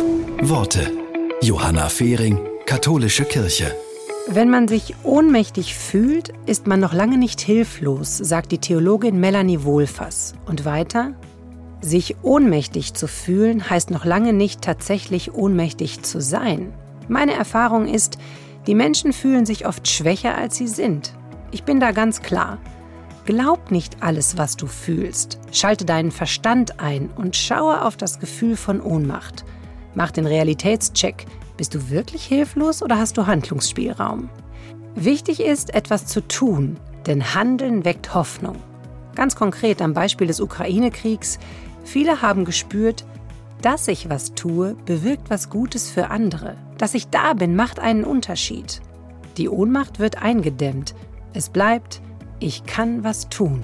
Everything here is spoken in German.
Worte. Johanna Fehring, Katholische Kirche. Wenn man sich ohnmächtig fühlt, ist man noch lange nicht hilflos, sagt die Theologin Melanie Wohlfass. Und weiter, sich ohnmächtig zu fühlen heißt noch lange nicht tatsächlich ohnmächtig zu sein. Meine Erfahrung ist, die Menschen fühlen sich oft schwächer, als sie sind. Ich bin da ganz klar. Glaub nicht alles, was du fühlst. Schalte deinen Verstand ein und schaue auf das Gefühl von Ohnmacht. Mach den Realitätscheck. Bist du wirklich hilflos oder hast du Handlungsspielraum? Wichtig ist, etwas zu tun, denn Handeln weckt Hoffnung. Ganz konkret am Beispiel des Ukraine-Kriegs. Viele haben gespürt, dass ich was tue, bewirkt was Gutes für andere. Dass ich da bin, macht einen Unterschied. Die Ohnmacht wird eingedämmt. Es bleibt, ich kann was tun.